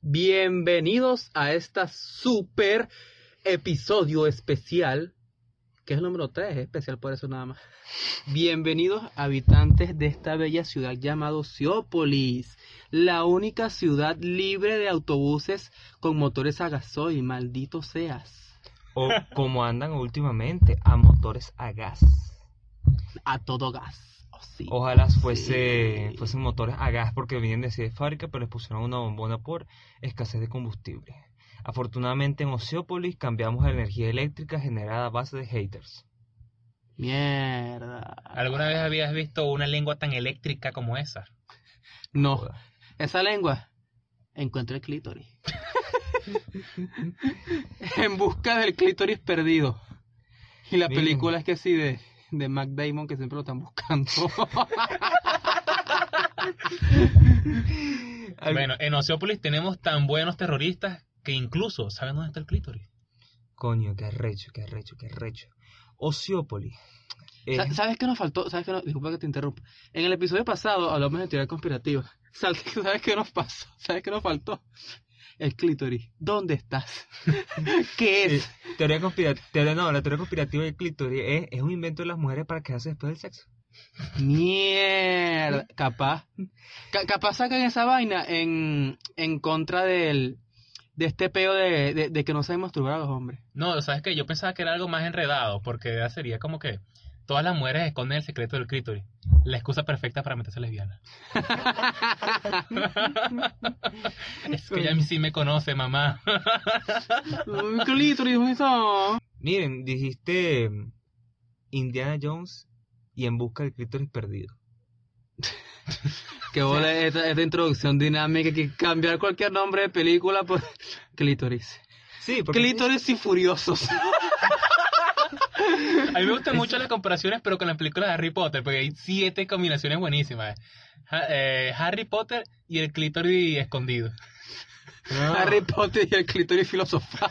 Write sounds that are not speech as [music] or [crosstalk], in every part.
Bienvenidos a esta super episodio especial, que es el número 3, es especial por eso nada más. Bienvenidos habitantes de esta bella ciudad llamada Oceópolis, la única ciudad libre de autobuses con motores a gasoil, maldito seas. O como andan últimamente, a motores a gas. A todo gas. Sí. Ojalá fuese, Sí. fuesen motores a gas porque vienen de así de fábrica, pero les pusieron una bombona por escasez de combustible. Afortunadamente en Oceópolis cambiamos a la energía eléctrica generada a base de haters. Mierda. ¿Alguna vez habías visto una lengua tan eléctrica como esa? No, esa lengua encuentra el clítoris. [laughs] en busca del clítoris perdido. Y la Miren. película es que sí, de, de Mac Damon, que siempre lo están buscando. [laughs] Bueno, en Oceópolis tenemos tan buenos terroristas que incluso saben dónde está el clítoris. Coño, qué arrecho, qué arrecho, qué arrecho. Oceópolis. es- Sa- ¿Sabes qué nos faltó? ¿Sabes qué no- Disculpa que te interrumpa. En el episodio pasado hablamos de teoría conspirativa. [laughs] ¿Sabes qué nos pasó? ¿Sabes qué nos faltó? El clítoris. ¿Dónde estás? [laughs] ¿Qué es? teoría conspirativa, no, la teoría conspirativa del clítoris es, es un invento de las mujeres para quedarse después del sexo. Mierda, capaz. Ca- capaz sacan esa vaina en, en contra del, de este peo de, de, de que no saben masturbar a los hombres. No, ¿sabes qué? Yo pensaba que era algo más enredado, porque sería como que todas las mujeres esconden el secreto del clítoris. La excusa perfecta para meterse lesbiana. [laughs] es que ella a mí sí me conoce, mamá. Clítoris, ¿dónde está? Miren, dijiste mm, Indiana Jones y en busca del clítoris perdido. [laughs] Que bola esta, esta introducción dinámica que cambiar cualquier nombre de película por [laughs] clítoris. Sí, porque Clítoris y furiosos. A mí me gustan mucho las comparaciones, pero con las películas de Harry Potter, porque hay siete combinaciones buenísimas. Ha- eh, Harry Potter y el clítoris escondido. No, Harry Potter y el clítoris filosofal.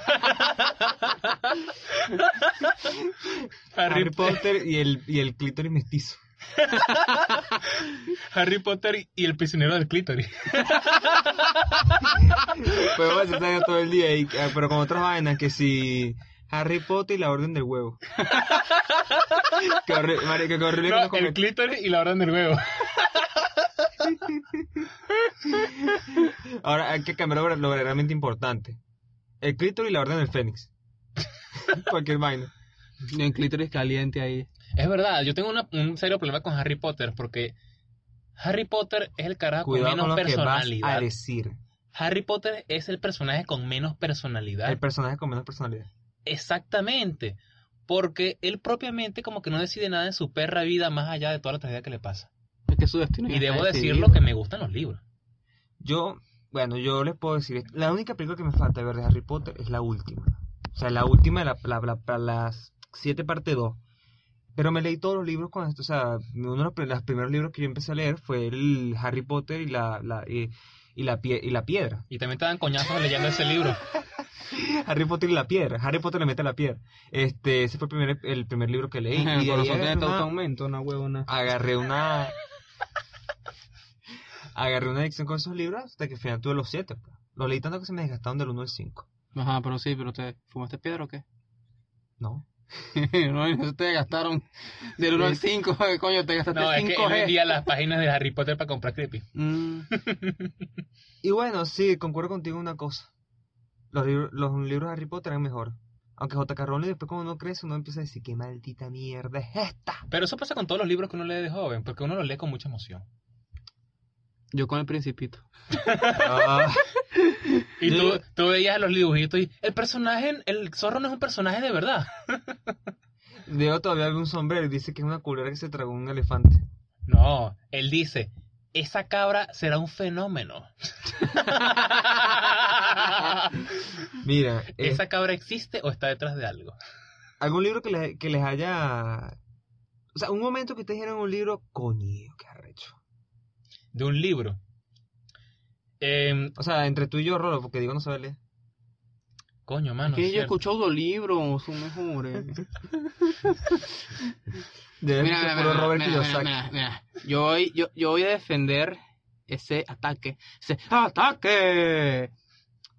Harry, Harry Potter y el, y el clítoris mestizo. Harry Potter y el prisionero del clítoris. Pero bueno, se todo el día, y, ah, pero con otras vainas que si Harry Potter y la Orden del Huevo. [laughs] qué horrible, marica, qué horrible que No, nos el clítoris y la orden del huevo. Ahora hay que cambiar lo, lo verdaderamente importante. El clítoris y la Orden del Fénix. [laughs] Cualquier vaina. Un clítoris caliente ahí. Es verdad, yo tengo una- un serio problema con Harry Potter porque Harry Potter es el carajo Cuidado con con menos lo que vas personalidad. a decir. Harry Potter es el personaje con menos personalidad. El personaje con menos personalidad. Exactamente. Porque él propiamente como que no decide nada en su perra vida más allá de toda la tragedia que le pasa. Es que su destino Y debo decirlo decidido. que me gustan los libros. Yo, bueno, yo les puedo decir, la única película que me falta ver de Harry Potter es la última. O sea, la última, la, la, la- la- las siete parte 2. Pero me leí todos los libros con esto. O sea, uno de los, pri- los primeros libros que yo empecé a leer fue el Harry Potter y la, la, y, y la, pie- y la piedra. Y también te dan coñazos leyendo ese libro. [laughs] [laughs] Harry Potter y la piedra. Harry Potter le mete la piedra. Este, ese fue el primer, el primer libro que leí. Y de el ahí agarré una- aumento, una huevona. agarré una [laughs] agarré una adicción con esos libros hasta que al final tuve los siete pues. los leí tanto que se me desgastaron del 1 al 5 Ajá, pero sí, pero te fumaste piedra o qué? no [laughs] no, te gastaron del 1 al 5, coño, te gastaste No, es que él 5G. vendía las páginas de Harry Potter para comprar creepy. Mm, y bueno sí concuerdo contigo en una cosa los libros los libros de Harry Potter eran mejor aunque J.K. Rowling después cuando uno crece uno empieza a decir qué maldita mierda es esta Pero eso pasa con todos los libros que uno lee de joven, porque uno los lee con mucha emoción. yo con el principito. Ah, [laughs] Y tú, tú veías los dibujitos y el personaje, el zorro no es un personaje de verdad. Diego todavía ve un sombrero y dice que es una culera que se tragó un elefante No, él dice, esa cabra será un fenómeno. [laughs] mira eh, ¿Esa cabra existe o está detrás de algo? algún libro que les, que les haya o sea un momento que ustedes dijeron un libro coño qué arrecho De un libro. Em, O sea, entre tú y yo, Rolo, porque digo no sabe leer. coño, mano. que es yo cierto. escucho audiolibros, son mejores. [laughs] Mira, mira, mira, Robert mira. Yo voy, yo, yo voy a defender ese ataque. Ese ataque.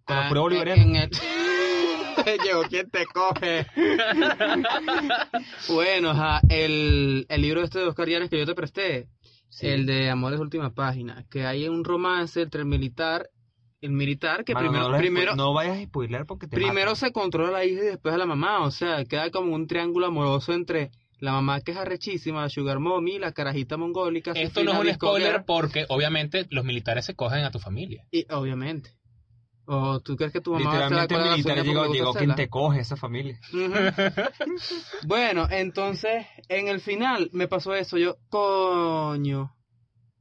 Con la Ah, prueba en- bolivariana. en el- [laughs] Llegó quien te coge. [laughs] bueno, el, el libro este de Oscar Llanes que yo te presté, Sí. el de Amores Última Página, que hay un romance entre el militar, el militar que primero, no, primero, no vayas a spoiler porque te primero matan. se controla a la hija y después a la mamá, o sea, queda como un triángulo amoroso entre la mamá que es arrechísima, la sugar mommy, la carajita mongólica, Esto no es un spoiler porque obviamente los militares se cogen a tu familia. y obviamente. ¿O tú crees que tu mamá va a Literalmente el militar llegó, quien te coge esa familia. [laughs] Bueno, entonces, en el final me pasó eso. Yo, coño,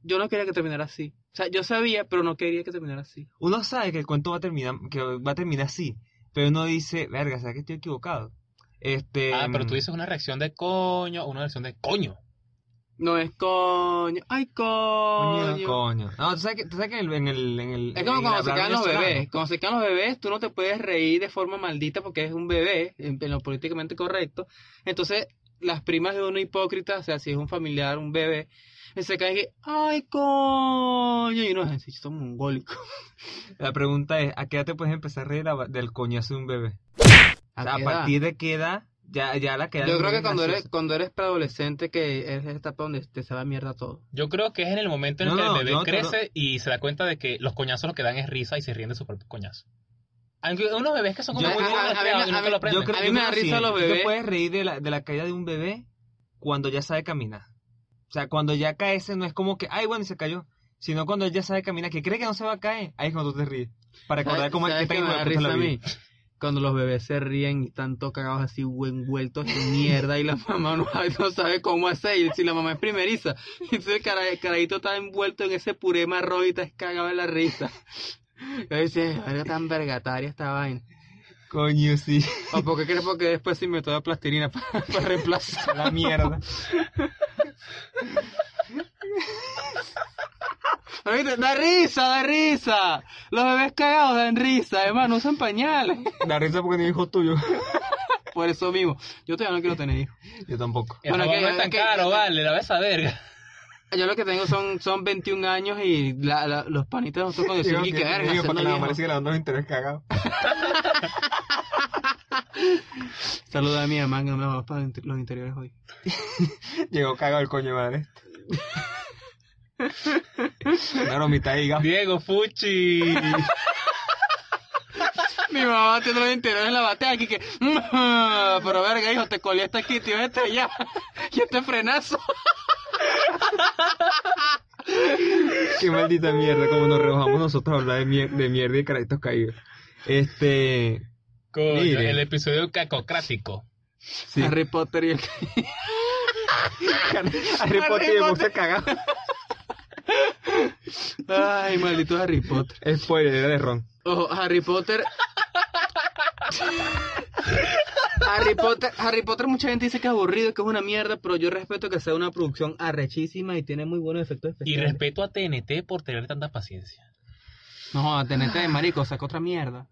yo no quería que terminara así. O sea, yo sabía, pero no quería que terminara así. Uno sabe que el cuento va a terminar, que va a terminar así, pero uno dice, verga, ¿sabes que estoy equivocado? Este, Ah, pero tú dices una reacción de coño o una reacción de coño. No es coño, ay Coño, coño. coño. No, tú sabes que, tú sabes que en el, en el, en el- Es como en cuando se quedan los bebés. Cuando se quedan los bebés, tú no te puedes reír de forma maldita porque es un bebé, en, en lo políticamente correcto. Entonces, las primas de uno hipócrita, o sea, si es un familiar, un bebé, se caen y ay coño, y uno es así, son mongólicos. La pregunta es, ¿a qué edad te puedes empezar a reír del coñazo de un bebé? O sea, ¿A partir de qué edad? Ya, ya la queda Yo creo que cuando eres, cuando eres preadolescente, que es la etapa donde te se va mierda todo. Yo creo que es en el momento en No, que el bebé te crece y se da cuenta de que los coñazos lo que dan es risa y se ríen de su propio coñazo. Aunque unos bebés que son como Yo- muy a- a- a a lo. Yo creo, A mí me da risa los bebés. te puedes reír de la, de la caída de un bebé cuando ya sabe caminar. O sea, cuando ya cae ese no es como que, ay, bueno, y se cayó. Sino cuando él ya sabe caminar, que cree que no se va a caer, ahí es cuando tú te ríes. Para recordar ¿Sabes- cómo es que risa la a vida. mí? Cuando los bebés se ríen y están todos cagados así, envueltos en mierda y la [laughs] mamá no, no sabe cómo hacer. Y si la mamá es primeriza, entonces el, cara- el carajito está envuelto en ese puré marrón y está cagado en la risa. Yo decía, verga tan vergataria esta vaina. Coño, sí. ¿O por qué crees? Porque después se inventó la plastilina [laughs] para, para reemplazar. La mierda. Da risa, da risa. Los bebés cagados dan risa. Además, no usan pañales. La risa porque ni hijo tuyo. Por eso mismo. Yo todavía no quiero tener hijos. Yo tampoco. Bueno, que- no es tan que- caro, que- vale, la ves a verga. Yo lo que tengo son, son 21 años y la, la- los panitas nosotros cuando decimos que- verga, digo, porque la le los intereses cagados. [laughs] Saluda a mi mamá que no me va para los interiores hoy. Llegó cagado el coño madre. Una bromita ahí, gato. Diego Fuchi. [laughs] Mi mamá batiendo los interiores en la batea aquí que... [laughs] Pero verga, hijo, te colí hasta aquí, tío, este ya. [laughs] Y este frenazo. Qué maldita mierda, como nos rebajamos nosotros a hablar de, mier- de mierda y de carajitos caídos. Este. Coño, Mire. el episodio cacocrático. Sí. Harry Potter y el... Harry Potter y el boxer cagado. Ay, maldito Harry Potter. Spoiler, era de Ron. Ojo, Harry Potter. Harry Potter, Harry Potter mucha gente dice que es aburrido, que es una mierda, pero yo respeto que sea una producción arrechísima y tiene muy buenos efectos Y especiales. respeto a TNT por tener tanta paciencia. No, tenete de marico, saca otra mierda.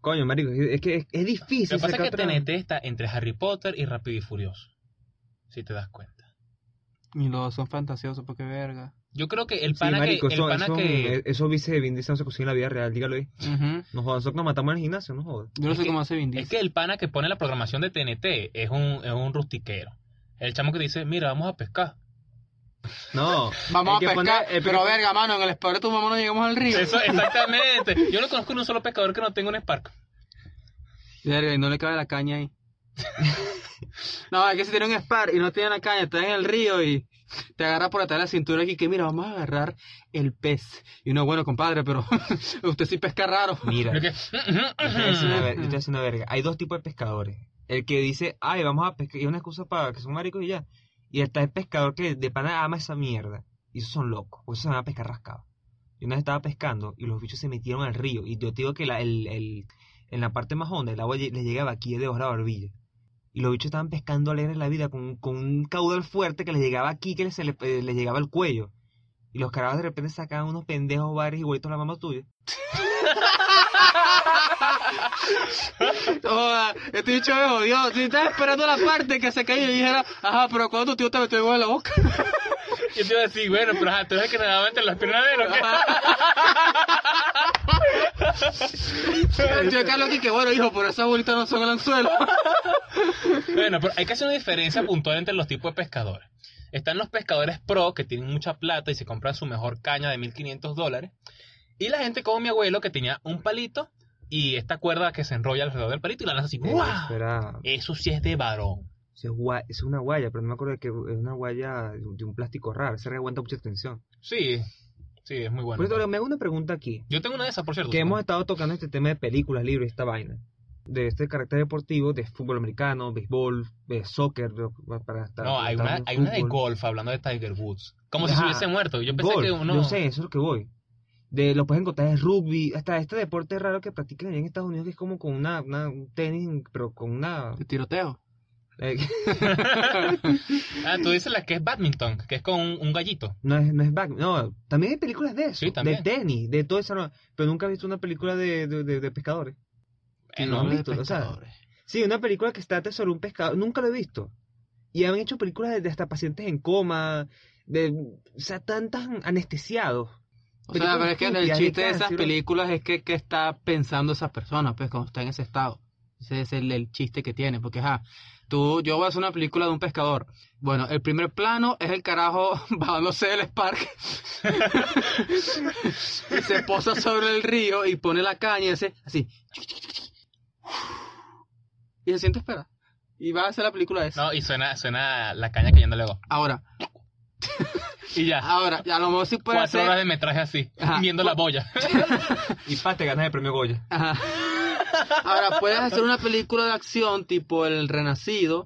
Coño, marico, es que es, es difícil. Lo que pasa es que otra- TNT está entre Harry Potter y Rápido y Furioso. Si te das cuenta. Y los son fantasiosos, porque verga. Yo creo que el Sí, pana marico, que... El eso, pana eso, que... eso vice de Vin Diesel no se cocina en la vida real, dígalo ahí. Ujú. No jodas, nosotros nos matamos en el gimnasio, no jodas. Yo no Es sé que- cómo hace Vin Es que el pana que pone la programación de TNT es un, es un rustiquero. El chamo que dice, mira, vamos a pescar. No. Vamos a pescar, el pero verga, mano, en el espadón de tu mamá no llegamos al río. Eso, exactamente. Yo no conozco ni un solo pescador que no tenga un Spark. Verga, y no le cabe la caña ahí. [laughs] no, es que si tiene un spar y no tiene la caña, está en el río y te agarra por atrás de la cintura y que mira, vamos a agarrar el pez. Y uno, bueno, compadre, pero [laughs] usted sí pesca raro. Mira, Yo te decir una verga. Hay dos tipos de pescadores. El que dice, ay, vamos a pescar, y es una excusa para que son maricos y ya. Y está el pescador que de pana ama esa mierda. Y esos son locos, porque esos se van a pescar rascados. Yo una vez estaba pescando y los bichos se metieron al río. Y yo te digo que la, el, el- en la parte más honda el agua les llegaba aquí de a la barbilla. Y los bichos estaban pescando alegres la vida con, con un caudal fuerte que les llegaba aquí, que les, se les, eh, les llegaba al cuello. Y los carajos de repente sacaban unos pendejos bares igualitos a la mamá tuya. Joda, este bicho me jodió. Si estaba esperando la parte que se cayó y dijera, ajá, pero cuando tu tío te metió igual en la boca. Yo te iba a decir, bueno, pero ajá, tú eres el que nadaba entre las piernas de él. [laughs] Yo Carlos aquí que bueno, hijo, por esas bolitas no son el anzuelo. Bueno, pero hay que hacer una diferencia puntual entre los tipos de pescadores. Están los pescadores pro que tienen mucha plata y se compran su mejor caña de 1500 dólares. Y la gente como mi abuelo que tenía un palito y esta cuerda que se enrolla alrededor del palito y la lanza así. ¡guau! Eso sí es de varón. eso es, es una guaya, pero no me acuerdo de que es una guaya de un, de un plástico raro. Ese aguanta mucha tensión. Sí, sí, es muy bueno. Por cierto, me hago una pregunta aquí. Yo tengo una de esas, por cierto. Que hemos estado tocando este tema de películas, libros y esta vaina. De este carácter deportivo, de fútbol americano, béisbol, de soccer, para estar. No, hay una, hay una de golf hablando de Tiger Woods. Como si se hubiese muerto. Yo pensé Golf, que uno. Yo sé, eso es lo que voy. De, lo puedes encontrar en rugby, hasta este deporte raro que practican allá en Estados Unidos, que es como con una, una- un tenis, pero con una... De tiroteo. Eh, [laughs] Ah, tú dices la que es badminton, que es con un, un gallito. no es, no es back, no, también hay películas de eso, Sí, también. de tenis, de todo eso, pero nunca he visto una película de, de, de- de pescadores. Eh, no han de visto, o sea. Sí, una película que trata sobre un pescador, nunca lo he visto. Y han hecho películas de, de hasta pacientes en coma, de, o sea, tan, tan anestesiados. O sea, pero es que el chiste de esas películas es que, que está pensando esa persona, pues, cuando está en ese estado. Ese es el, el chiste que tiene, porque, ajá, tú, yo voy a hacer una película de un pescador. Bueno, el primer plano es el carajo [laughs] bajándose del Spark. y [laughs] se posa sobre el río y pone la caña y hace así. Y se siente a esperar. Y va a hacer la película de eso. No, y suena, suena la caña cayendo luego. Ahora, Y ya. ahora, a lo mejor sí puede Cuatro hacer... horas de metraje así, Ajá. viendo la boya. [laughs] Y pa, te ganas el premio Goya. Ajá. Ahora, puedes hacer una película de acción tipo El Renacido,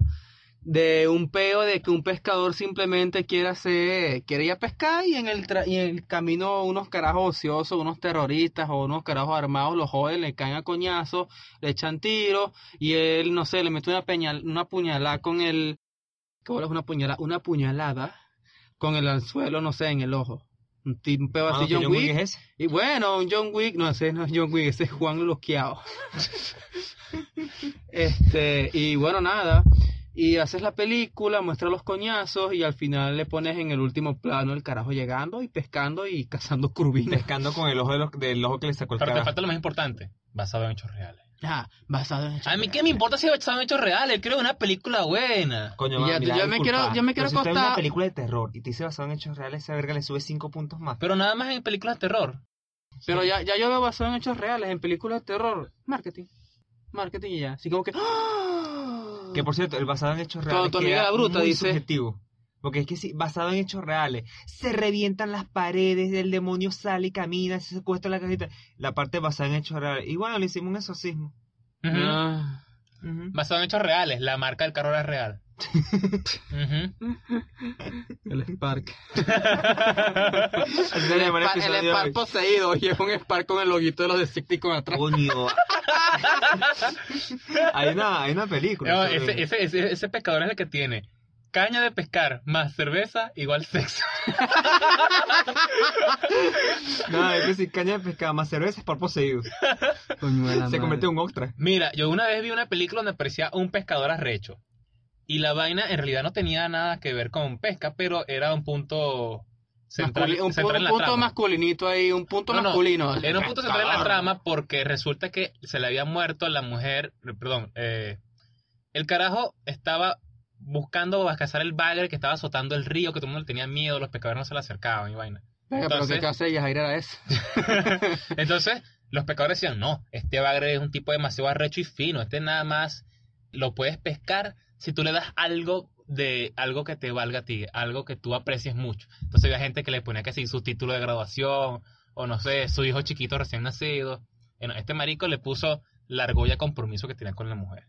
de un peo de que un pescador simplemente quiere hacer, quiere ir a pescar y en el, tra- y en el camino unos carajos ociosos, unos terroristas o unos carajos armados lo joden, le caen a coñazos, le echan tiros y él, no sé, le mete una, peñal, una puñalada con el... ¿Qué es una puñalada? Una puñalada con el anzuelo, no sé, en el ojo. Un, ti- un peo Ah, así, que John, John Wick Wick. es ese. Y bueno, un John Wick, no ese no es John Wick, ese es Juan Loqueado. [laughs] este, y bueno, nada. Y haces la película, muestras los coñazos y al final le pones en el último plano el carajo llegando y pescando y [laughs] cazando curvines. Pescando con el ojo de los- del ojo que le sacó el Pero te falta lo más importante, basado en hechos reales. Ah, basado en hechos A mí qué reales. me importa si es basado en hechos reales, creo una película buena. Coño, ya- mira, yo me disculpa, quiero- yo me quiero pero si usted ve una película de terror y te dice basado en hechos reales, esa verga le sube 5 puntos más. Pero nada más en películas de terror. Pero ya, ya yo veo basado en hechos reales, en películas de terror. Marketing. Marketing y ya. Así como que... ¡ah! Que por cierto, el basado en hechos reales tu amiga queda la bruta muy dice. subjetivo. Porque es que si basado en hechos reales, se revientan las paredes, el demonio sale y camina, se secuestra la cajita. La parte basada en hechos reales. Y bueno, le hicimos un exorcismo. Basado en hechos reales, la marca del carro era real. El Spark. El Spark, el poseído y es un Spark con el loguito de los Decepticons atrás. Coño. [laughs] hay, una, hay una película. No, ese, ese, ese, ese pescador es el que tiene caña de pescar más cerveza igual sexo. [laughs] No, es que si caña de pescado más cerveza es por poseído. Coño de la Se madre. convierte en un ostra. Mira, yo una vez vi una película donde aparecía un pescador arrecho. Y la vaina en realidad no tenía nada que ver con pesca, pero era un punto central, Masculi- un, central pu- en la un punto trama. masculinito ahí, un punto No, no, masculino. Era un punto central en la trama porque resulta que se le había muerto a la mujer, perdón, eh, el carajo estaba buscando a cazar el bagre que estaba azotando el río, que todo el mundo le tenía miedo, los pescadores no se le acercaban y vaina. Venga, pero Entonces- qué clase de Yajaira era esa. [laughs] Entonces, los pescadores decían, no, este bagre es un tipo demasiado arrecho y fino, este nada más lo puedes pescar si tú le das algo de algo que te valga a ti, algo que tú aprecies mucho. Entonces había gente que le ponía que sí su título de graduación, o no sé, su hijo chiquito recién nacido. Bueno, este marico le puso la argolla compromiso que tenía con la mujer.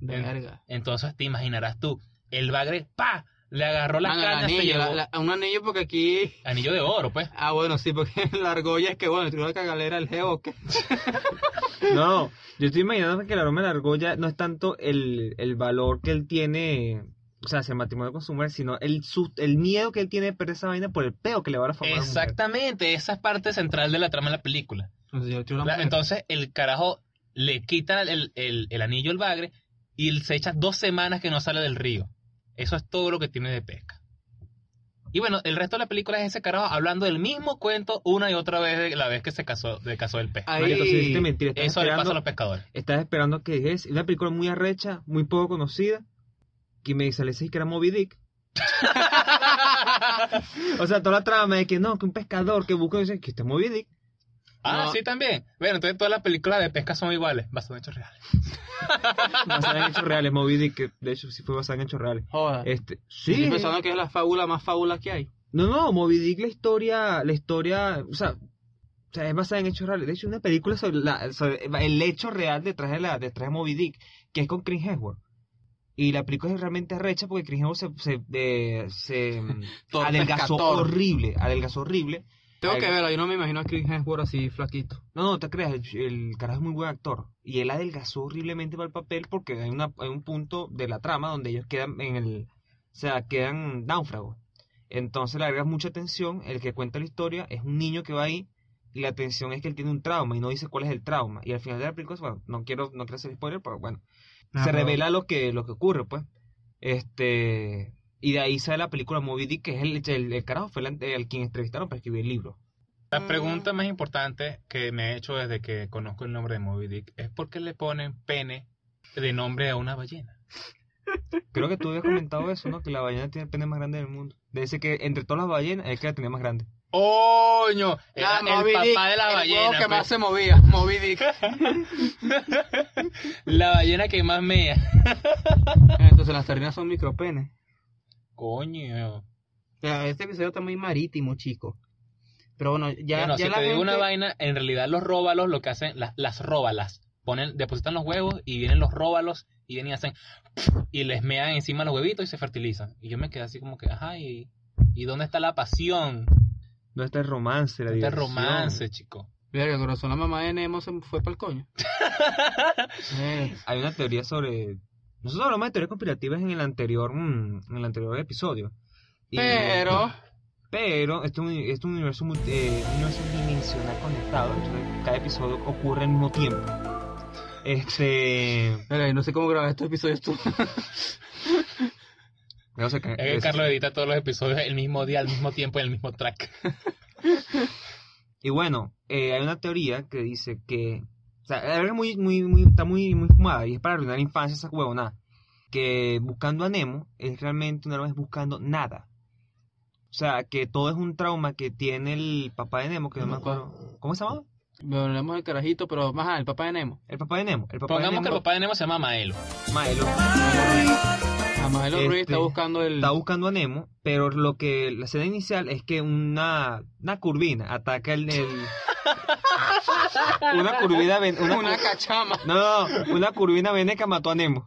Verga. Entonces te imaginarás tú, el bagre, pa, le agarró la Ah, el caña, se anillo, llevó la- la- un anillo porque aquí... anillo de oro, pues. Ah, bueno, sí, porque [laughs] la argolla es que, bueno, tuvo la cagalera el geo que... [laughs] No, yo estoy imaginando que el aroma de la argolla no es tanto el, el valor que él tiene, o sea, hacia el matrimonio con su mujer, sino el, sus- el miedo que él tiene de perder esa vaina por el peo que le va a la mujer. Exactamente, esa es parte central de la trama de la película. Entonces, yo tuve la La- mujer. Entonces el carajo le quita el, el- el anillo al bagre y se echa dos semanas que no sale del río. Eso es todo lo que tiene de pesca. Y bueno, el resto de la película es ese carajo hablando del mismo cuento una y otra vez de la vez que se casó, de casó del pez. Ahí- Marico, si dijiste mentira, estás Eso le pasa a los pescadores. estás esperando que es una película muy arrecha, muy poco conocida, que me sale que era Moby Dick. [laughs] O sea, toda la trama de que no, que un pescador que busca, dice que este es Moby Dick. Ah, No. sí, también. Bueno, entonces todas las películas de pesca son iguales, basadas en hechos reales. [laughs] Basada en hechos reales, Moby Dick, que de hecho sí fue basada en hechos reales. Joda. Este, Estoy sí. pensando que es la fábula más fábula que hay. No, no, Moby Dick, la historia, la historia, o sea, o sea, es basada en hechos reales. De hecho, una película sobre, la- sobre el hecho real detrás de, la, detrás de Moby Dick, que es con Chris Hemsworth. Y la película es realmente arrecha porque Chris Hemsworth se, se, de- se [laughs] adelgazó pescador. horrible, adelgazó horrible. Tengo que verlo, yo no me imagino a Chris Hemsworth así flaquito. No, no te creas, el, el carajo es muy buen actor. Y él adelgazó horriblemente para el papel porque hay, una, hay un punto de la trama donde ellos quedan en el... O sea, quedan náufragos. Entonces le agregas mucha atención. El que cuenta la historia es un niño que va ahí y la atención es que él tiene un trauma y no dice cuál es el trauma. Y al final de la película, bueno, no quiero, no quiero hacer spoiler, pero bueno, Ah, se revela lo que, lo que ocurre, pues. Este... Y de ahí sale la película Moby Dick, que es el, el, el carajo, fue el, el quien entrevistaron para escribir el libro. La pregunta más importante que me he hecho desde que conozco el nombre de Moby Dick es por qué le ponen pene de nombre a una ballena. [laughs] Creo que tú habías comentado eso, ¿no? Que la ballena tiene el pene más grande del mundo. Dice que entre todas las ballenas es que la tenía más grande. ¡Oño! Era el Moby papá Dick, de la el ballena. huevo que pues. más se movía, Moby Dick. [laughs] La ballena que más mea. Entonces las sardinas son micropenes. Coño. O sea, este episodio está muy marítimo, chico. Pero bueno, ya, bueno, ya si la te digo gente- una vaina, en realidad los róbalos lo que hacen, las, las róbalas, ponen, depositan los huevos y vienen los róbalos y vienen y hacen y les mean encima los huevitos y se fertilizan. Y yo me quedé así como que, ajá, ¿y, y dónde está la pasión? No está el romance, la Este diversión. romance, chico. Verga, corazón, la mamá de Nemo se fue para el coño. [laughs] Eh, Hay una teoría sobre... Nosotros hablamos de teorías conspirativas en el anterior, mm, en el anterior episodio. Y- pero, Pero este es un, este es un universo, multi- eh, universo dimensional conectado. Entonces, cada episodio ocurre al mismo tiempo. Este... verga, no sé cómo grabar estos episodios tú. [laughs] no sé qué- Es que es- Carlos edita todos los episodios el mismo día, al mismo tiempo, en el mismo track. [laughs] Y bueno, eh, hay una teoría que dice que. Sea, la verdad es muy, muy, muy, está muy, muy fumada y es para arruinar la infancia esa huevonada. Que buscando a Nemo es realmente una vez buscando nada. O sea, que todo es un trauma que tiene el papá de Nemo, que no me acuerdo. ¿Cómo se llama? Volvemos el carajito, pero más el papá de Nemo. El papá de Nemo. El papá Pongamos de que el Nemo, papá de Nemo se llama Maelo. Maelo, Además, el Ruiz Este, está buscando el. está buscando a Nemo, pero lo que la escena inicial es que una, una curvina ataca el, el- una curvina ven- una, una cachama. no, una curvina veneca mató a Nemo.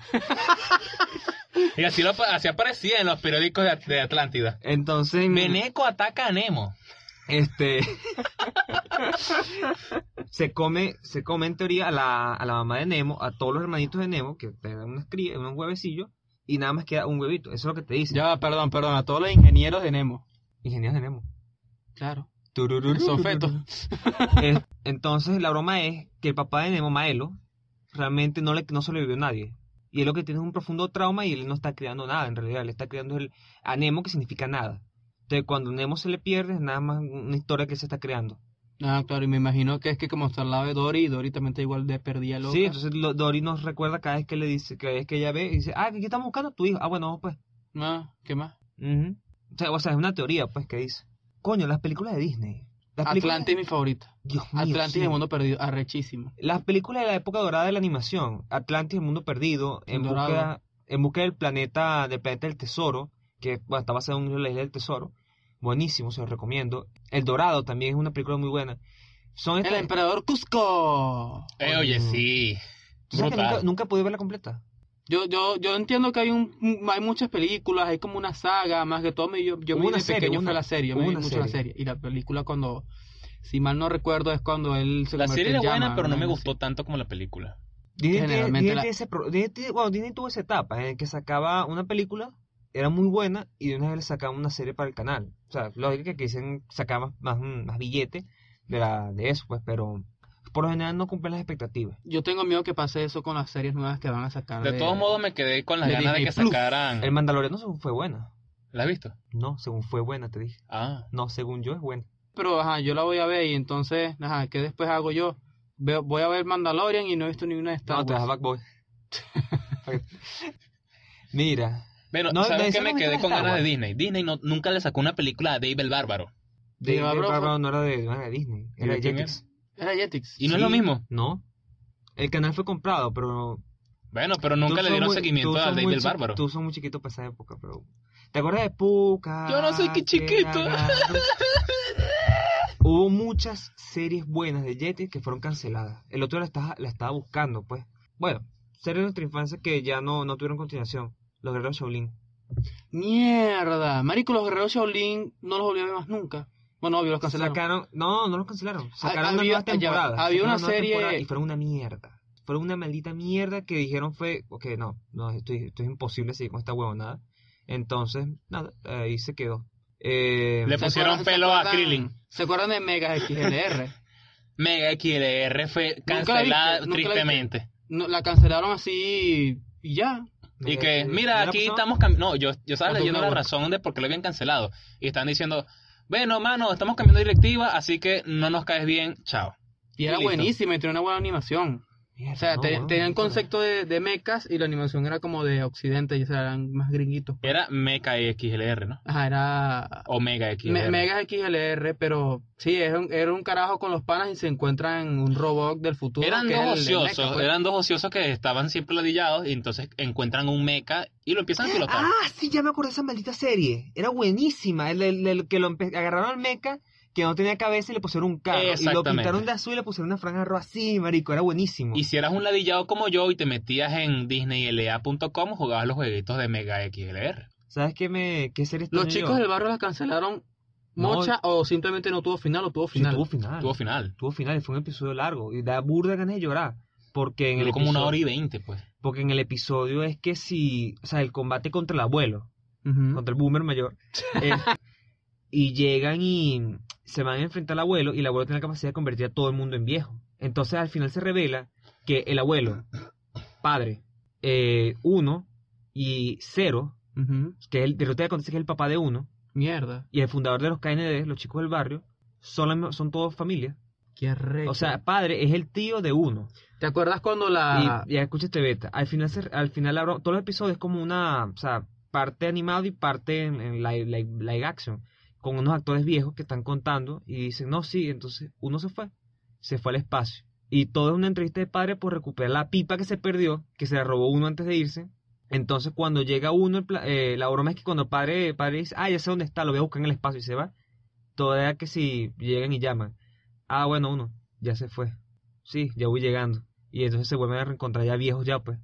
Y así, lo, así aparecía en los periódicos de, de Atlántida. Entonces, Veneco ataca a Nemo. este se come, se come en teoría a la, a la mamá de Nemo, a todos los hermanitos de Nemo, que te dan unas crías, unos huevecillos, y nada más queda un huevito. Eso es lo que te dicen. Ya, perdón, perdón, a todos los ingenieros de Nemo. Ingenieros de Nemo. Claro. Fetos. [laughs] Eh, Entonces la broma es que el papá de Nemo, Maelo, realmente no le no sobrevivió a nadie. Y él lo que tiene es un profundo trauma y él no está creando nada, en realidad. Le está creando el, a Nemo que significa nada. Entonces cuando Nemo se le pierde es nada más una historia que se está creando. Ah, claro, y me imagino que es que como está al lado de Dory, y Dory también está igual de perdida loca. Sí, entonces lo- Dory nos recuerda cada vez que le dice, cada vez que ella ve y dice, ah, ¿qué estamos buscando? Tu hijo. Ah, bueno, pues. Ah, ¿qué más? O, sea, o sea, es una teoría, pues, que dice. Coño, las películas de Disney. Las películas- Atlantis es mi favorita. Dios mío, Atlantis sí. y el mundo perdido, arrechísimo. Las películas de la época dorada de la animación, Atlantis, El Mundo Perdido, en El Dorado. búsqueda, en búsqueda del planeta, del planeta del tesoro, que bueno, está basado en la isla del tesoro, buenísimo, se lo recomiendo. El Dorado también es una película muy buena. Son El estas- emperador Cusco. Eh, oye, sí. ¿Tú sabes que Brutal. nunca, nunca pude verla completa. Yo, yo, yo entiendo que hay un, hay muchas películas, hay como una saga, más que todo, me- yo, yo me de serie, pequeño fue la serie, yo me vi mucho la serie. Y la película cuando, si mal no recuerdo, es cuando él se La serie era buena, pero no me gustó así. tanto como la película. Generalmente Disney la- tiene ese bueno, Disney tuvo esa etapa en la que sacaba una película, era muy buena, y de una vez le sacaba una serie para el canal. O sea, lógico que quisieran sacar más, más, más billete de, la, de eso, pues, pero por lo general no cumplen las expectativas. Yo tengo miedo que pase eso con las series nuevas que van a sacar. De todos modos, me quedé con las de ganas de que Plus. sacaran. El Mandaloriano se- fue buena. ¿La has visto? No, según fue buena, te dije. Ah. No, según yo es buena. Pero, ajá, yo la voy a ver y entonces, ajá, ¿qué después hago yo? Veo, voy a ver Mandalorian y no he visto ninguna de Star No, te das Backboy. [laughs] Mira, Bueno, No, ¿sabes qué me no quedé con ganas de. Disney? Disney no, nunca le sacó una película a Dave el Bárbaro. de, De Bárbaro Bárbaro fue- no era de, no era de Disney, era de ¿Y de quién Jetix. Era Jetix. Y no Sí, es lo mismo. No. El canal fue comprado, pero Bueno, pero nunca Tú le dieron muy- seguimiento a sos Dave muy el chi- Bárbaro. Tú sos muy chiquito para esa época, pero... ¿Te acuerdas de Puka? Yo no soy que chiquito. [laughs] Hubo muchas series buenas de Jetix que fueron canceladas. El otro la estaba, la estaba buscando, pues. Bueno, series de nuestra infancia que ya no, no tuvieron continuación. Los Guerreros Shaolin. Mierda. Marico, los guerreros Shaolin no los volví a ver más nunca. Bueno, obvio, los cancelaron. Sacaron, no, no los cancelaron. Sacaron había- una ya, temporada. había una serie- Y fueron una mierda. Fueron una maldita mierda que dijeron fue, ok, no, no, esto, esto es imposible seguir con esta huevonada. Entonces, nada, ahí se quedó. Eh, Le ¿Se pusieron acuerdan- pelo a Krillin. ¿Se acuerdan de Mega XLR? [laughs] Mega XLR fue Nunca la cancelada viste, nunca la tristemente. No, la cancelaron así y ya. Y que, mira, ¿no la aquí estamos cambiando. No, yo, yo estaba leyendo la razón de por qué lo habían cancelado. Y están diciendo, bueno, mano, estamos cambiando directiva, así que no nos caes bien, chao. Y era listo. buenísima y tenía una buena animación. Mierda, O sea, no, te- no, tenían no, concepto de, de mechas y la animación era como de occidente y o sea, eran más gringuitos. Era Mecha XLR, ¿no? Ajá, era O Mega XLR. Me- Mega XLR, pero sí, era un, era un carajo con los panas y se encuentran en un robot del futuro. Eran que dos ociosos, mecha, pues. eran dos ociosos que estaban siempre ladillados y entonces encuentran un mecha y lo empiezan a pilotar. Ah, sí, ya me acordé de esa maldita serie. Era buenísima. El, el- el que lo agarraron al mecha, que no tenía cabeza y le pusieron un carro. Y lo pintaron de azul y le pusieron una franja roja así, marico. Era buenísimo. Y si eras un ladillado como yo y te metías en disneylea.com, jugabas los jueguitos de Mega XLR. ¿Sabes qué, me, qué serie Los chicos yo? del barrio las cancelaron No. mocha o simplemente no tuvo final o tuvo Sí, final. tuvo final. Tuvo final. Tuvo final y fue un episodio largo. Y da burda ganas de llorar. Porque en el Duró como una episodio- hora y veinte, pues. Porque en el episodio es que si... O sea, el combate contra el abuelo. Contra el boomer mayor. [laughs] eh, y llegan y se van a enfrentar al abuelo y el abuelo tiene la capacidad de convertir a todo el mundo en viejo. Entonces al final se revela que el abuelo, padre, eh, uno y cero, Ujú. que es el que es el papá de uno, Mierda. y el fundador de los KND, los chicos del barrio, son, la son todos familia. Qué. O sea, padre es el tío de uno. ¿te acuerdas cuando la... Y ya escucha este beta. Al final, se- al final todos los episodios es como una, o sea, parte animado y parte en, en live, live- live action, con unos actores viejos que están contando y dicen, no, sí, entonces uno se fue, se fue al espacio. Y todo es una entrevista de padre por recuperar la pipa que se perdió, que se la robó uno antes de irse. Entonces cuando llega uno, eh, la broma es que cuando el padre, el padre dice, ah, ya sé dónde está, lo voy a buscar en el espacio y se va. Todavía que si llegan y llaman, ah, bueno, uno, ya se fue. Sí, ya voy llegando. Y entonces se vuelven a reencontrar ya viejos ya, pues.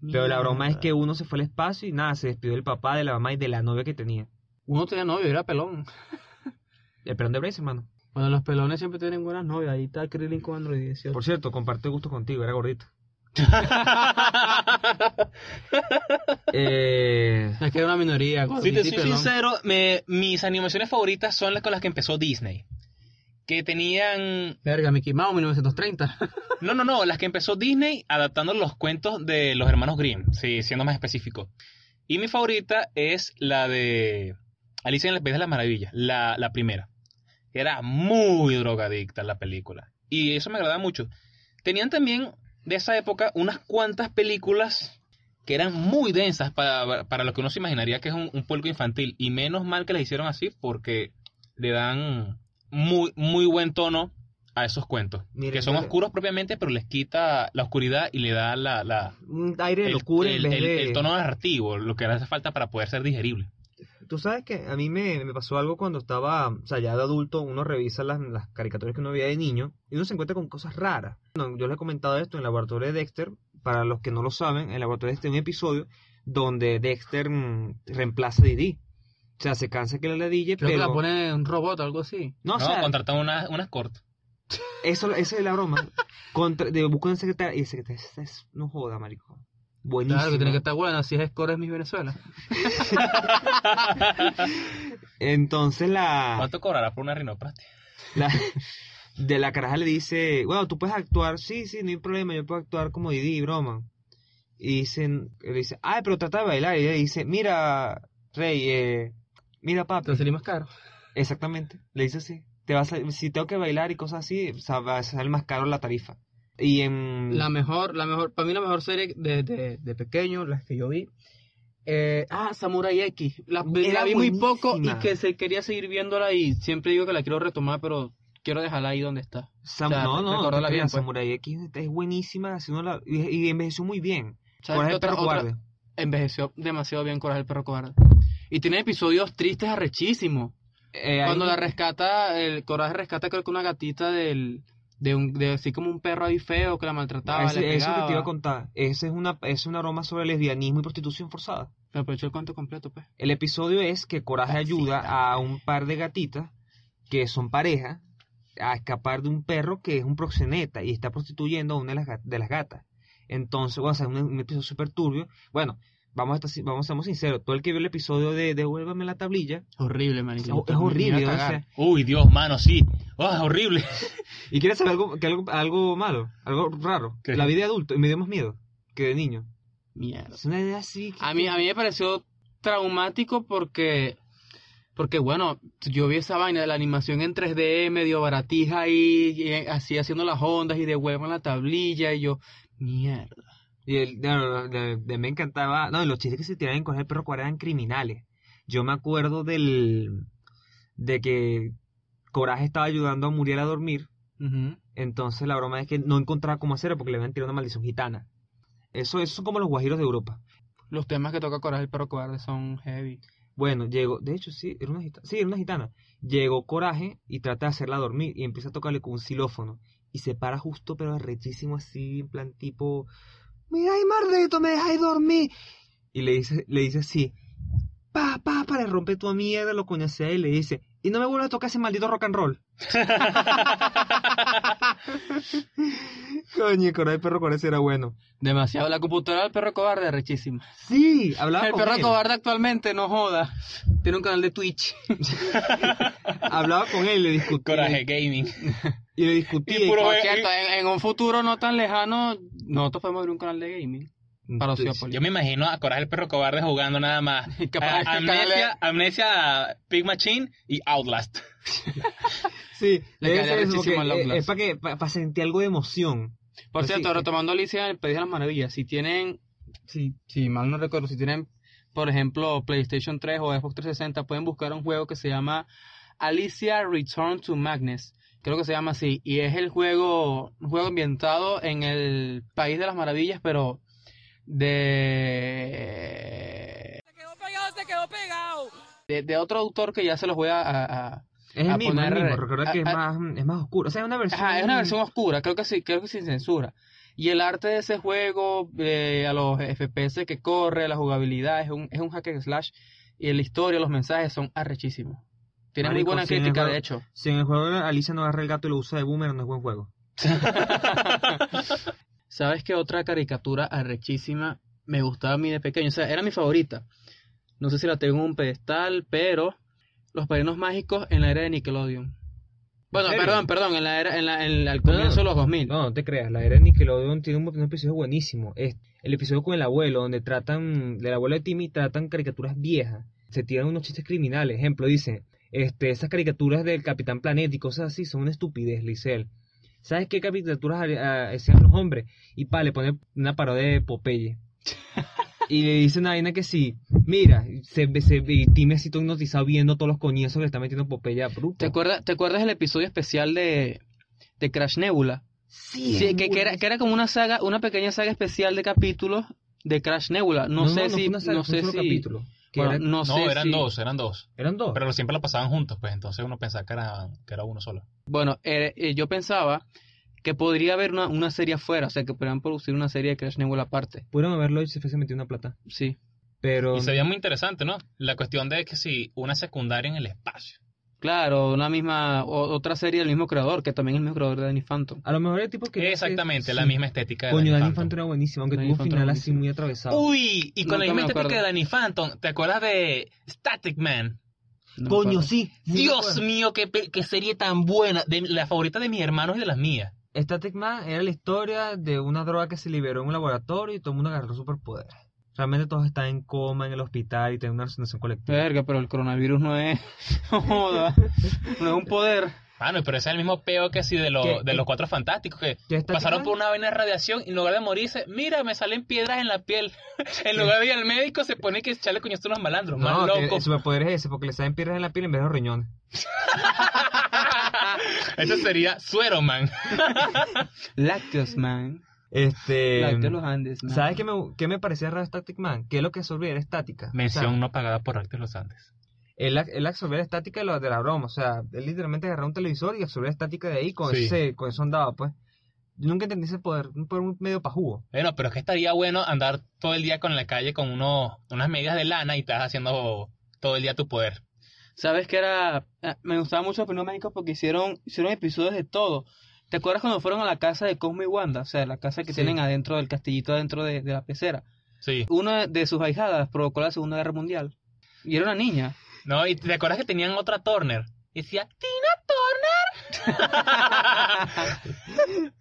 Pero la broma es que uno se fue al espacio y nada, se despidió del papá, de la mamá y de la novia que tenía. Uno tenía novio, era pelón. [laughs] El pelón de Brace, hermano. Bueno, los pelones siempre tienen buenas novias. Ahí está Krillin con Android 18. Por cierto, comparte gusto contigo, era gordito. [laughs] eh, Es que era una minoría. Si te soy pelón. sincero, me- mis animaciones favoritas son las con las que empezó Disney. Que tenían... Verga, Mickey Mouse 1930. [laughs] No, no, no, las que empezó Disney adaptando los cuentos de los hermanos Grimm, sí, siendo más específico. Y mi favorita es la de Alicia en el País de las Maravillas, la, la primera. Era muy drogadicta la película. Y eso me agrada mucho. Tenían también de esa época unas cuantas películas que eran muy densas para, para lo que uno se imaginaría que es un, un puerco infantil. Y menos mal que las hicieron así porque le dan muy, muy buen tono a esos cuentos. Que son oscuros propiamente, pero les quita la oscuridad y le da la, la- un aire de el, locura en el- vez el- de... el tono narrativo, lo que le hace falta para poder ser digerible. Tú sabes que a mí me, me pasó algo cuando estaba, o sea, ya de adulto, uno revisa las, las caricaturas que uno veía de niño y uno se encuentra con cosas raras. Bueno, yo les he comentado esto en el laboratorio de Dexter. Para los que no lo saben, en el laboratorio de Dexter hay un episodio donde Dexter mm, reemplaza a Didi. O sea, se cansa que la ladille, Creo pero... que la pone un robot o algo así. No, No, o sea, contratan unas unas cortas. eso, esa es la broma. Contra, de, buscan una secretaria y el secretario es, es- no joda, marico. Buenísimo. Claro que tiene que estar buena. Si es Score es Miss Venezuela. [laughs] Entonces la... ¿Cuánto cobrará por una rinoplastia? La- de la caraja le dice, bueno, tú puedes actuar, sí, sí, no hay problema, yo puedo actuar como Didi, broma. Y dicen, le dice, ay, pero trata de bailar. Y ella dice, mira, Rey, eh, mira papi, Te va a salir más caro. exactamente, le dice así, te vas a, si tengo que bailar y cosas así, o sea, va a salir más caro la tarifa. Y en... La mejor, la mejor, para mí la mejor serie de, de, de pequeño, las que yo vi. eh, ah, Samurai X. La, vi muy poco y que se quería seguir viéndola y siempre digo que la quiero retomar, pero quiero dejarla ahí donde está. Sam- o sea, no, no, no bien, pues. Samurai X es buenísima, si la- y, y envejeció muy bien. ¿Sabes Coraje el perro cobarde. envejeció demasiado bien Coraje el perro cobarde. Y tiene episodios tristes arrechísimos. Eh, Cuando la rescata, el Coraje rescata creo que una gatita del de un de así como un perro ahí feo que la maltrataba, ese- le eso que te iba a contar, esa es una, es una broma sobre lesbianismo y prostitución forzada. Me aprovechó el cuento completo, pues. El episodio es que Coraje ayuda a un par de gatitas que son pareja a escapar de un perro que es un proxeneta y está prostituyendo a una de las, de las gatas. Entonces, o sea, un, un episodio súper turbio. Bueno, vamos a, estar, si- vamos a ser sinceros, todo el que vio el episodio de Devuélvame la tablilla, Horrible, es, manito. es horrible. o sea, Uy, Dios, mano, sí. Oh, es horrible. [laughs] y quieres saber algo, que algo, algo malo, algo raro. ¿Qué? La vida de adulto, y me dio más miedo que de niño. Mierda. Es una idea así. que- A mí, a mí me pareció traumático porque, porque bueno, yo vi esa vaina de la animación en 3D, medio baratija ahí, y, eh, así haciendo las ondas y de huevo en la tablilla, y yo, mierda. Y el, de, de- me encantaba. No, y los chistes que se tiraban en Coraje el perro cobarde eran criminales. Yo me acuerdo del. de que Coraje estaba ayudando a Muriel a dormir. Entonces la broma es que no encontraba cómo hacerlo porque le habían tirado una maldición gitana. Eso, eso son como los guajiros de Europa. Los temas que toca Coraje el perro cobarde son heavy. Bueno, llegó, de hecho sí, era una gitana. Sí, era una gitana. Llegó Coraje y trata de hacerla dormir y empieza a tocarle con un xilófono. Y se para justo, pero arrechísimo así, en plan tipo, mira, ay, mardito, me dejáis dormir. Y le dice, le dice así, pa, pa, pa, le rompe tu mierda, lo coñacea y le dice, y no me vuelvas a tocar ese maldito rock and roll. [laughs] Coño, el perro cobarde era bueno. Demasiado. La computadora del perro cobarde, rechísima. Sí, hablaba El con perro él. cobarde actualmente, no joda. Tiene un canal de Twitch. [laughs] Hablaba con él y le discutía. Coraje Gaming. [laughs] Y le discutía. Y puro- Por cierto, en, en un futuro no tan lejano, nosotros podemos abrir un canal de gaming. Para. Yo me imagino a Coraje el perro cobarde jugando nada más. [laughs] Capaz A- canal amnesia, amnesia, Pig Machine y Outlast. [laughs] Sí, Le es, es, Outlast. para que para sentir algo de emoción. Por Pues cierto, sí. retomando Alicia el País de las Maravillas, si tienen, si, si mal no recuerdo, si tienen, por ejemplo, PlayStation 3 o Xbox 360, pueden buscar un juego que se llama Alicia Return to Magnus. Creo que se llama así. Y es el juego, un juego ambientado en el País de las Maravillas, pero de... Se quedó pegado, se quedó pegado. De, de otro autor que ya se los voy a... a- a- Es A el mismo, es el poner- mismo. Recuerda que es, más, es más oscuro. O sea, es una versión. Ajá, es una versión oscura, creo que sí, creo que sin censura. Y el arte de ese juego, eh, a los FPS que corre, la jugabilidad, es un, es un hack and slash. Y la historia, los mensajes son arrechísimos. Tiene muy Marico, buena en el crítica, juego- de hecho. Si en el juego Alicia no agarra el gato y lo usa de boomerang, no es buen juego. [laughs] ¿Sabes qué otra caricatura arrechísima me gustaba a mí de pequeño? O sea, era mi favorita. No sé si la tengo en un pedestal, pero Los Padrinos Mágicos en la era de Nickelodeon. Bueno, perdón, perdón, en la era, en la, en- al comienzo de los 2000. No, no te creas. La era de Nickelodeon tiene un, un episodio buenísimo. Es el episodio con el abuelo, donde tratan, del abuelo de Timmy, tratan caricaturas viejas. Se tiran unos chistes criminales. Ejemplo, dice, este, esas caricaturas del Capitán Planeta y cosas así son una estupidez, él. ¿Sabes qué caricaturas ah, hacían los hombres? Y pa, le pone una parodia de Popeye. [laughs] y le dice una vaina que sí, mira, se, se, y Timmy así todo hipnotizado viendo todos los coñazos que le está metiendo Popeye a bruto. ¿Te acuerdas, ¿Te acuerdas del episodio especial de, de Crash Nebula? Sí, que, que era, que era como una saga, una pequeña saga especial de capítulos de Crash Nebula. No, sé si, saga, no sé si, capítulo. Que bueno, era- no, No, sé eran si- dos, eran dos. eran dos. Pero siempre lo pasaban juntos, pues entonces uno pensaba que era, que era uno solo. Bueno, eh, eh, yo pensaba que podría haber una, una serie afuera, o sea, que podrían producir una serie de Crash Nebula aparte. Pudieron haberlo y se fuese metido una plata. Sí. Pero. Y se veía muy interesante, ¿no? La cuestión de que si una secundaria en el espacio. Claro, una misma, o- otra serie del mismo creador, que también es el mismo creador de Danny Phantom. A lo mejor el tipo que. Exactamente, la sí. misma estética de Coño, Danny Phantom. Phantom era buenísimo, aunque Danny tuvo un Phantom final así muy atravesado. Uy, y con la misma estética de Danny Phantom, ¿te acuerdas de Static Man? No Coño, sí. Dios mío, qué, pe- qué serie tan buena. De, la favorita de mis hermanos y de las mías. Static Man era la historia de una droga que se liberó en un laboratorio y todo el mundo agarró superpoderes. Realmente todos están en coma en el hospital y tienen una resignación colectiva. Verga, pero el coronavirus no es. [laughs] Joda. No es un poder. Mano, pero ese es el mismo peo que si de, lo- de los cuatro fantásticos que ¿Qué está pasaron por una vaina de radiación y en lugar de morirse, mira, me salen piedras en la piel. [laughs] en lugar de ir al médico se pone que echarle coñazo a unos malandros, más No, que loco. el superpoder es ese, porque le salen piedras en la piel en vez de los riñones. [laughs] Ese sería Suero, man. Lácteos, man. Este. Los Andes, man. ¿Sabes qué me, qué me parecía raro Static Man? Que es lo que absorbía era estática. Mención O sea, no pagada por Arte los Andes. él, él absorbía la estática de, lo- de la broma. O sea, él literalmente agarraba un televisor y absorbía la estática de ahí. Con, Sí. ese, con eso andaba, pues. Yo nunca entendí ese poder. Un poder medio pajugo. Bueno, pero es que estaría bueno andar todo el día con la calle con unos, unas medias de lana y estás haciendo todo el día tu poder. ¿Sabes que era? eh, Me gustaba mucho primeros México porque hicieron, hicieron episodios de todo. ¿Te acuerdas cuando fueron a la casa de Cosmo y Wanda? O sea, la casa que Sí. tienen adentro del castillito adentro de, de la pecera. Sí. Una de sus ahijadas provocó la Segunda Guerra Mundial. Y era una niña. No, y te acuerdas que tenían otra Turner. Y decía, Tina Turner.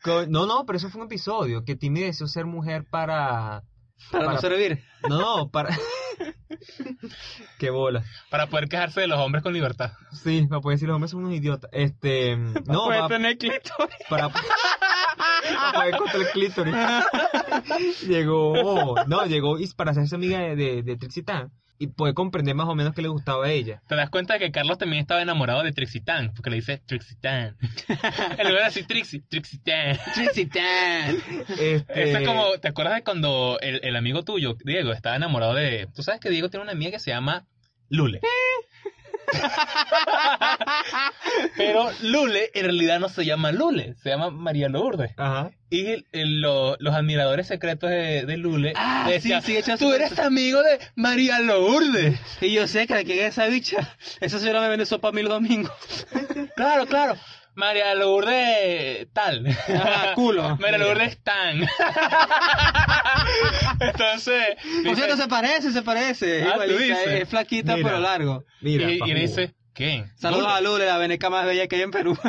[laughs] No, no, pero eso fue un episodio. Que Timmy deseó ser mujer para. Para, Para- no servir. No, no, para. [laughs] Qué bola. Para poder quejarse de los hombres con libertad. Sí, para poder decir los hombres son unos idiotas. Este. [laughs] No, Puede pa- tener clítoris. para, para poder encontrar el clítoris. [laughs] llegó, no, llegó para hacerse amiga de, de, de Trixie Tan y puede comprender más o menos que le gustaba a ella. Te das cuenta de que Carlos también estaba enamorado de Trixie Tan, porque le dice Trixie Tan. [laughs] en lugar de decir Trixie, Trixie Tan. Trixie Tan. Este, Eso es como, ¿te acuerdas de cuando el, el amigo tuyo, Diego, estaba enamorado de... Tú sabes que Diego tiene una amiga que se llama Lule. [laughs] [laughs] Pero Lule en realidad no se llama Lule, se llama María Lourdes. Ajá. Y el- el- lo- los admiradores secretos de, de Lule Ah, decían, sí, tú eres amigo de María Lourdes. Y yo sé que quién es esa bicha. Esa señora me vende sopa a mí los domingos. Claro, claro. María Lourdes tal. Ajá, culo. [laughs] María Lourdes tan. [laughs] Entonces, Por dice- cierto, se parece, se parece. Ah, ¿tú Igualita, dices? es, es flaquita Mira. pero largo. Mira, y, y pajugo. le dice, ¿qué? Saludos a Lule, la veneca más bella que hay en Perú. [laughs]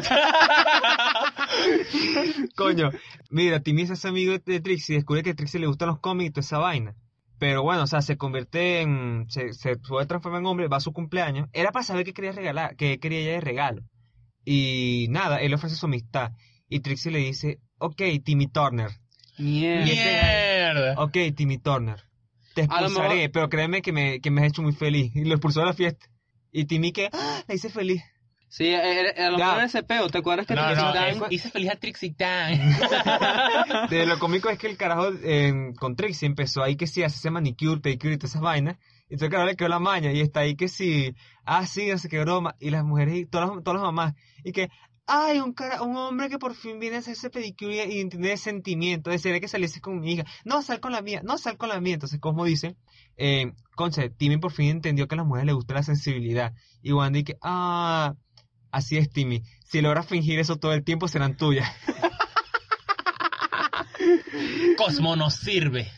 Coño, mira, Timmy es ese amigo de Trixie y descubre que a Trixie le gustan los cómics y toda esa vaina. Pero bueno, o sea, se convierte en. Se, se puede transformar en hombre, va a su cumpleaños. Era para saber qué quería regalar, qué quería ella de regalo. Y nada, él le ofrece su amistad. Y Trixie le dice: Ok, Timmy Turner. Mierda. Mierda. Ok, Timmy Turner. Te expulsaré, mejor- pero créeme que me, que me has hecho muy feliz. Y lo expulsó de la fiesta. Y Timmy que ¡ah! la hice feliz. Sí, eh, eh, a lo Ya. mejor ese peo. ¿Te acuerdas que No, Trixie no, Tan- hice feliz a Trixie Tan. [laughs] De lo cómico es que el carajo eh, con Trixie empezó ahí que sí, hacerse manicure, pedicure y todas esas vainas. Entonces claro le quedó la maña y está ahí que sí, ah sí, no sé qué broma. Y las mujeres y todas todas las mamás. Y que, ay, un cara, un hombre que por fin viene a hacerse pedicure y entiende sentimiento. Desearía que saliese con mi hija. No, sal con la mía, no, sal con la mía. Entonces, como dice, eh, Conce, Timmy por fin entendió que a las mujeres les gusta la sensibilidad. Y Wanda y que, ah, así es Timmy. Si logras fingir eso todo el tiempo serán tuyas. [laughs] Cosmo no sirve.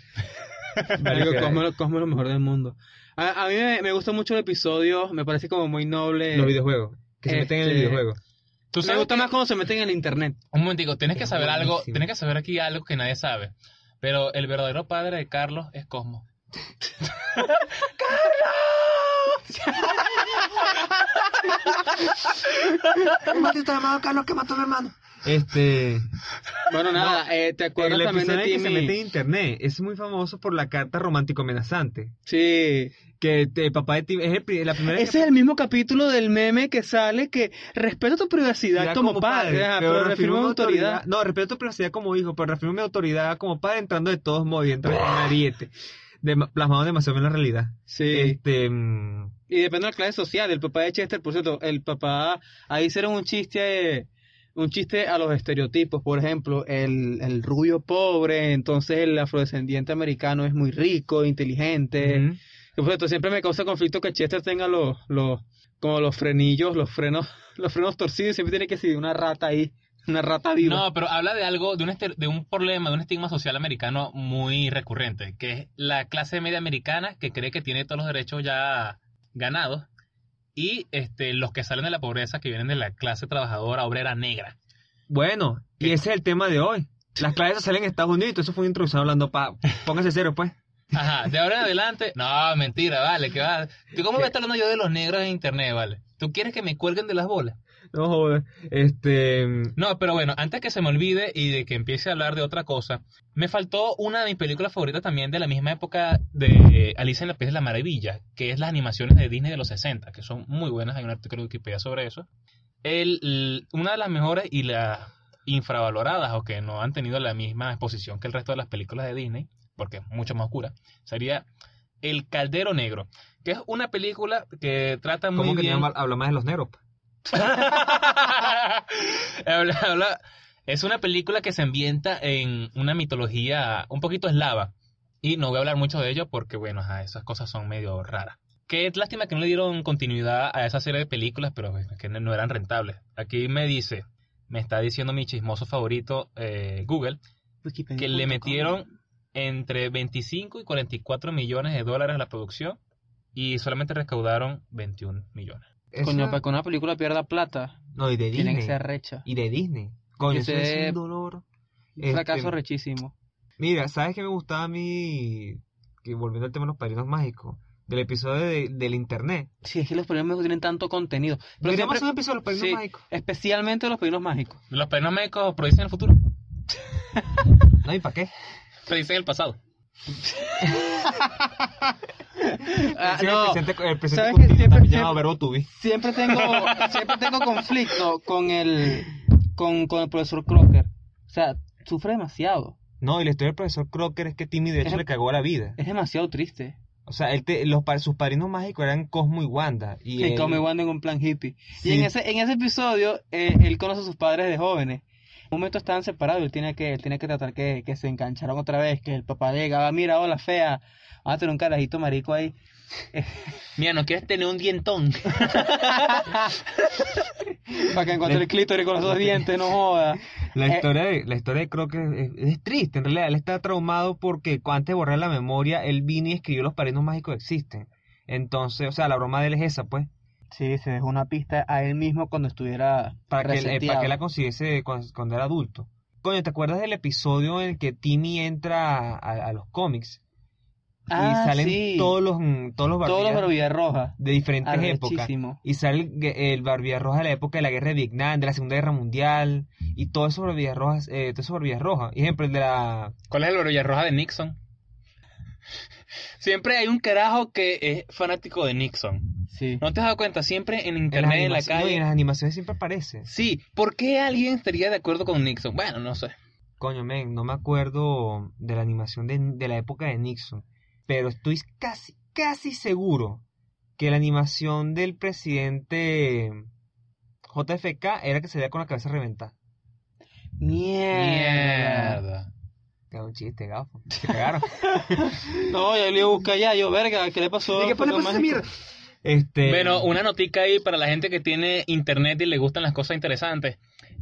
Marico, Cosmo, Cosmo es lo mejor del mundo. A, a mí me, me gusta mucho el episodio, me parece como muy noble. Los videojuegos. Que se meten en el Este, videojuego. Tú Me sabes gusta que- más cuando se meten en el internet. Un momentico, tienes que Es saber algo, buenísimo. tienes que saber aquí algo que nadie sabe. Pero el verdadero padre de Carlos es Cosmo. [laughs] [laughs] maldito llamado Carlos que mató a mi hermano. Este. Bueno, nada, eh, ¿te acuerdas El también de en que se mete en Timmy? internet es muy famoso por la carta romántico amenazante. Sí. Que el papá de Timmy es el la primera Ese es el mismo capítulo del meme que sale que respeto tu privacidad Ya como, padre, pero, reafirmo mi autoridad. No, respeto tu privacidad como hijo, pero reafirmo mi autoridad como padre entrando de todos modos y entra en ariete. De, plasmado demasiado en la realidad. Sí. Este. mm, Y depende de la clase social. El papá de Chester, por cierto, el papá, ahí hicieron un chiste, un chiste a los estereotipos. Por ejemplo, el, el rubio pobre, entonces el afrodescendiente americano es muy rico, inteligente. ujú. Y, por cierto, siempre me causa conflicto que Chester tenga los, los, como los frenillos, los frenos, [laughs] los frenos torcidos. Siempre tiene que ser una rata ahí, una rata viva. No, pero habla de algo, de un, ester- de un problema, de un estigma social americano muy recurrente, que es la clase media americana que cree que tiene todos los derechos ya ganados y este, los que salen de la pobreza, que vienen de la clase trabajadora obrera negra. Bueno, y ese es el tema de hoy. Las clases salen en Estados Unidos, eso fue introducido hablando pa... Póngase cero, pues. Ajá, de ahora en adelante. No, mentira, vale, que va. ¿Tú cómo me estás hablando yo de los negros en internet, vale? ¿Tú quieres que me cuelguen de las bolas? No jodas. Este. No, pero bueno, antes que se me olvide y de que empiece a hablar de otra cosa, me faltó una de mis películas favoritas también de la misma época de Alicia en la País de la Maravilla, que es las animaciones de Disney de los 60, que son muy buenas. Hay un artículo de Wikipedia sobre eso. El, una de las mejores y las infravaloradas o que no han tenido la misma exposición que el resto de las películas de Disney, porque es mucho más oscura, sería El Caldero Negro, que es una película que trata muy ¿Cómo que bien... habla más de los negros? [laughs] Habla- habla- es una película que se ambienta en una mitología un poquito eslava. Y no voy a hablar mucho de ello porque, bueno, ajá, esas cosas son medio raras. Qué lástima que no le dieron continuidad a esa serie de películas, pero bueno, que no eran rentables. Aquí me dice, me está diciendo mi chismoso favorito, eh, Google, que le metieron entre 25 y 44 millones de dólares a la producción y solamente recaudaron 21 millones. Coño, para que una película pierda plata, No, y de tiene que Disney. ser recha. Y de Disney. Coño, Que eso es un dolor. Un fracaso Este, rechísimo. Mira, ¿sabes qué me gustaba a mí? Que volviendo al tema de los padrinos mágicos. Del episodio de- del internet. Sí, es que los premios mágicos tienen tanto contenido. Pero siempre- hacer un episodio de los padrinos sí, mágicos. especialmente los padrinos mágicos. Los padrinos médicos predicen el futuro, [laughs] No, ¿y para qué? predicen el pasado. [laughs] Ah, no, el presente, el presente ¿sabes qué? Siempre- verbo to be. siempre tengo, [laughs] siempre tengo conflicto con el, con, con el profesor Crocker. O sea, sufre demasiado. No, y la historia del profesor Crocker es que Timmy de hecho Es- le cagó la vida. Es demasiado triste. O sea, él te- los, sus padrinos mágicos eran Cosmo y Wanda. Y Y él- come Wanda en un plan hippie. Sí. Y en ese, en ese episodio, eh, él conoce a sus padres de jóvenes. Un momento estaban separados, él tiene que, él tiene que tratar que, que se engancharon otra vez, que el papá llegaba, mira, hola fea, vamos a tener un carajito marico ahí. [laughs] Mira, ¿no quieres tener un dientón? [laughs] Para que encuentre el clítoris con los dos [laughs] dientes, no joda. La Eh, historia, de, la historia de Crocker es, es triste, en realidad. Él está traumado porque antes de borrar la memoria, él vino y escribió Los padrinos mágicos existen. Entonces, o sea, la broma de él es esa, pues. Sí, se dejó una pista a él mismo cuando estuviera Para que, él- eh, para que la consiguiese cuando, cuando era adulto. Coño, ¿te acuerdas del episodio en el que Timmy entra a, a los cómics? Ah, y salen sí. todos los mm, todos los Todos los barbillas barbillas rojas. de diferentes épocas. Y sale el, el Barbilla Roja de la época de la guerra de Vietnam, de la Segunda Guerra Mundial, y todos esos Barbillas Rojas, eh, todos esos Barbillas Rojas. Ejemplo, el de la... ¿Cuál es el orilla roja de Nixon? [laughs] Siempre hay un carajo que es fanático de Nixon. Sí. ¿No te has dado cuenta? Siempre en internet, en la animaciones- no, y calle. en las animaciones siempre aparece. Sí, ¿por qué alguien estaría de acuerdo con Nixon? Bueno, no sé. Coño, men, no me acuerdo de la animación de, de la época de Nixon, pero estoy casi, casi seguro que la animación del presidente JFK era que se veía con la cabeza reventada. Mierda. Mierda. Era un chiste, gafo. Se cagaron. [laughs] No, yo le iba a buscar ya, yo, verga, ¿qué le pasó? ¿Y qué le pasó a esa mierda? Este... Bueno, una notica ahí para la gente que tiene internet y le gustan las cosas interesantes.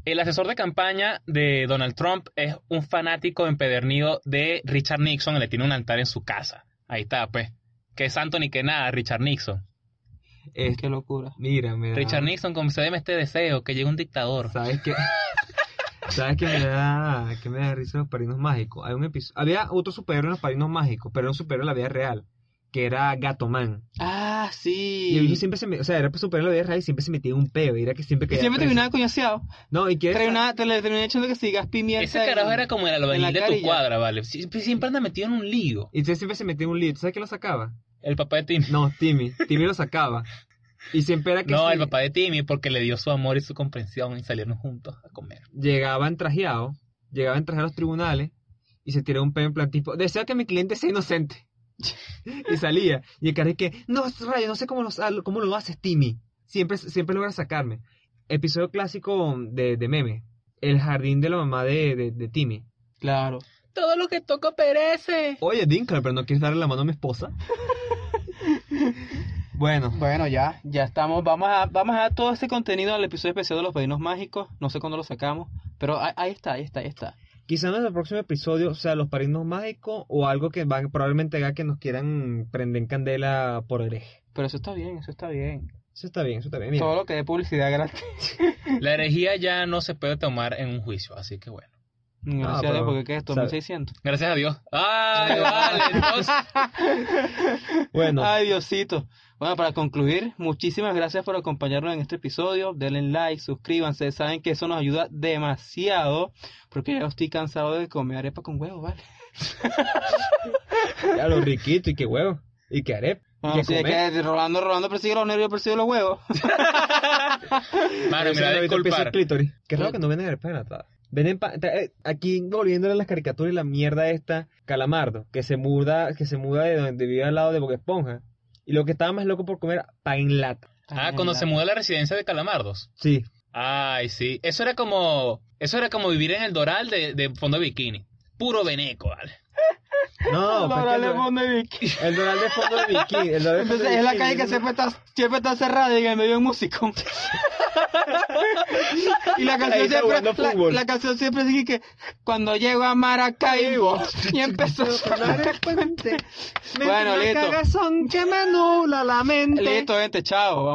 El asesor de campaña de Donald Trump es un fanático empedernido de Richard Nixon y le tiene un altar en su casa. Ahí está, pues. Que santo ni que nada, Richard Nixon. este, Qué locura. Mira, me da... Richard Nixon, concédeme este deseo, que llegue un dictador. ¿Sabes qué? [laughs] ¿Sabes qué me da, qué me da risa los padrinos mágicos? Hay un episodio... Había otro superhéroe en los padrinos mágicos, pero era un superhéroe en la vida real, que era Gato Man. Ah, sí. Y el bicho siempre se me... O sea, era superhéroe en la vida real y siempre se metía en un peo, y era que siempre caía siempre terminaba coñaseado. No, y que... Terminaba, te le terminaba echando que sigas pimienta. Ese carajo en- era como el albañil de tu cuadra, ¿vale? Sie- Siempre anda metido en un lío. Y entonces siempre se metía en un lío. ¿Tú ¿Sabes quién lo sacaba? El papá de Timmy. No, Timmy. Timmy lo sacaba. Y siempre era que No, si el papá de Timmy porque le dio su amor y su comprensión y salieron juntos a comer. llegaban trajeados, llegaban trajeados a los tribunales y se tiraba un peo en plan tipo, deseo que mi cliente sea inocente. [laughs] y salía. Y el cara es que, no, rayo, no sé cómo lo, cómo lo haces, Timmy. Siempre, siempre logra sacarme. Episodio clásico de, de meme. El jardín de la mamá de, de, de Timmy. Claro. Todo lo que toco perece. Oye, Dinkle, pero no quieres darle la mano a mi esposa. [laughs] bueno, Bueno, ya, ya estamos. Vamos a, vamos a dar todo este contenido al episodio especial de los padrinos mágicos. No sé cuándo lo sacamos, pero ahí, ahí está, ahí está, ahí está. Quizás en el próximo episodio sea los padrinos mágicos o algo que van, probablemente haga que nos quieran prender en candela por hereje. Pero eso está bien, eso está bien. Eso está bien, eso está bien. Mira. Todo lo que dé publicidad gratis. [laughs] La herejía ya no se puede tomar en un juicio, así que bueno. Gracias a Dios, porque ¿qué es esto? ¿sabes? 1600. Gracias a Dios. Ay, vale, [laughs] entonces. Bueno, Ay, Diosito. Bueno, para concluir, muchísimas gracias por acompañarnos en este episodio. Denle like, suscríbanse. Saben que eso nos ayuda demasiado. Porque ya estoy cansado de comer arepa con huevo, ¿vale? [laughs] ya lo riquito y qué huevo. Y qué arepa. y No, qué sí, es que Rolando, Rolando persigue los nervios, persigue los huevos. [laughs] Mano, mira, huevito empieza disculpar. Qué raro que no venden arepas enlatadas. Venden eh, aquí volviéndole a las caricaturas y la mierda esta, Calamardo, que se muda, que se muda de donde vive al lado de Boca Esponja. Y lo que estaba más loco por comer, pan en lata. Ah, cuando se mudó a la residencia de Calamardos. Sí. Ay, sí. Eso era como. Eso era como vivir en el Doral de, de fondo de bikini. Puro veneco, ¿vale? No, [laughs] el, Vicky. Doral de fondo de bikini. [laughs] El Doral de fondo Entonces de es la calle que siempre está, siempre está cerrada y en el medio de un músico. [laughs] y la canción siempre, la, la canción siempre dice que cuando llego a Maracaibo y empezó a sonar el puente. Me Bueno, listo. cagazón que me anula la mente. Listo, gente, chao. Vamos